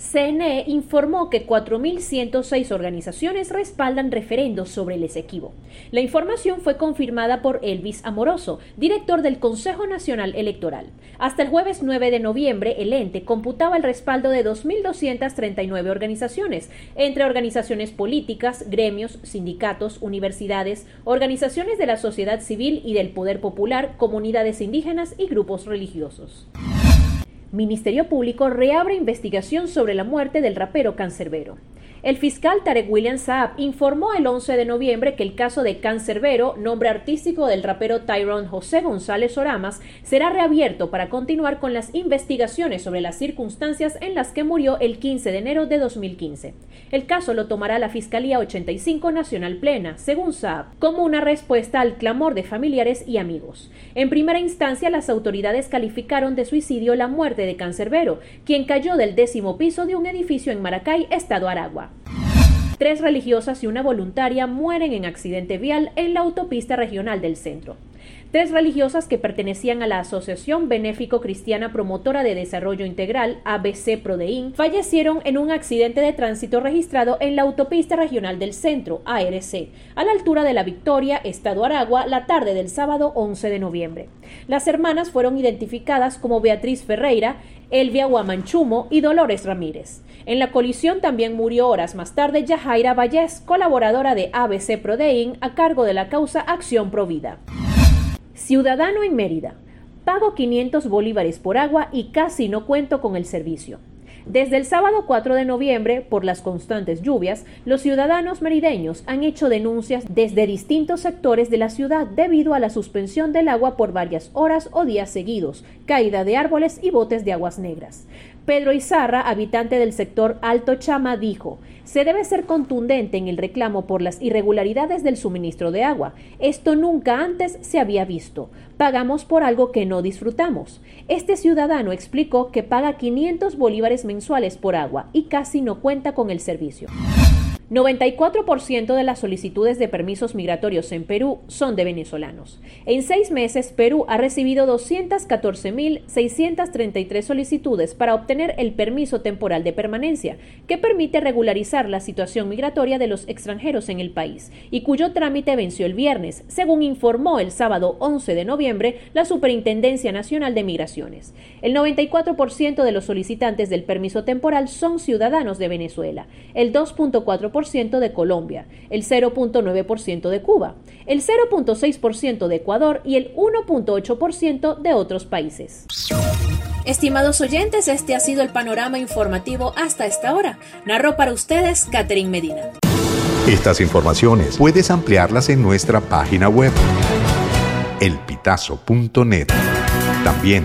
CNE informó que 4.106 organizaciones respaldan referendos sobre el Esequibo. La información fue confirmada por Elvis Amoroso, director del Consejo Nacional Electoral. Hasta el jueves 9 de noviembre, el ente computaba el respaldo de 2.239 organizaciones, entre organizaciones políticas, gremios, sindicatos, universidades, organizaciones de la sociedad civil y del poder popular, comunidades indígenas y grupos religiosos. Ministerio Público reabre investigación sobre la muerte del rapero Cancerbero. El fiscal Tarek William Saab informó el 11 de noviembre que el caso de Cancerbero, nombre artístico del rapero Tyrone José González Oramas, será reabierto para continuar con las investigaciones sobre las circunstancias en las que murió el 15 de enero de 2015. El caso lo tomará la Fiscalía 85 Nacional Plena, según Saab, como una respuesta al clamor de familiares y amigos. En primera instancia, las autoridades calificaron de suicidio la muerte de Cancerbero, quien cayó del décimo piso de un edificio en Maracay, Estado Aragua. Tres religiosas y una voluntaria mueren en accidente vial en la autopista regional del centro. Tres religiosas que pertenecían a la Asociación Benéfico Cristiana Promotora de Desarrollo Integral, ABC Prodein, fallecieron en un accidente de tránsito registrado en la autopista regional del centro, ARC, a la altura de la Victoria, Estado Aragua, la tarde del sábado 11 de noviembre. Las hermanas fueron identificadas como Beatriz Ferreira, Elvia Guamanchumo y Dolores Ramírez. En la colisión también murió horas más tarde Yajaira Vallés, colaboradora de ABC Prodein, a cargo de la causa Acción Provida. Ciudadano en Mérida. Pago 500 bolívares por agua y casi no cuento con el servicio. Desde el sábado 4 de noviembre, por las constantes lluvias, los ciudadanos merideños han hecho denuncias desde distintos sectores de la ciudad debido a la suspensión del agua por varias horas o días seguidos, caída de árboles y botes de aguas negras. Pedro Izarra, habitante del sector Alto Chama, dijo, se debe ser contundente en el reclamo por las irregularidades del suministro de agua. Esto nunca antes se había visto. Pagamos por algo que no disfrutamos. Este ciudadano explicó que paga 500 bolívares mensuales por agua y casi no cuenta con el servicio. 94% de las solicitudes de permisos migratorios en Perú son de venezolanos. En seis meses, Perú ha recibido 214.633 solicitudes para obtener el permiso temporal de permanencia, que permite regularizar la situación migratoria de los extranjeros en el país, y cuyo trámite venció el viernes, según informó el sábado 11 de noviembre la Superintendencia Nacional de Migraciones. El 94% de los solicitantes del permiso temporal son ciudadanos de Venezuela, el 2.4% de Colombia, el 0.9% de Cuba, el 0.6% de Ecuador y el 1.8% de otros países. Estimados oyentes, este ha sido el panorama informativo hasta esta hora. Narró para ustedes Catherine Medina. Estas informaciones puedes ampliarlas en nuestra página web elpitazo.net. También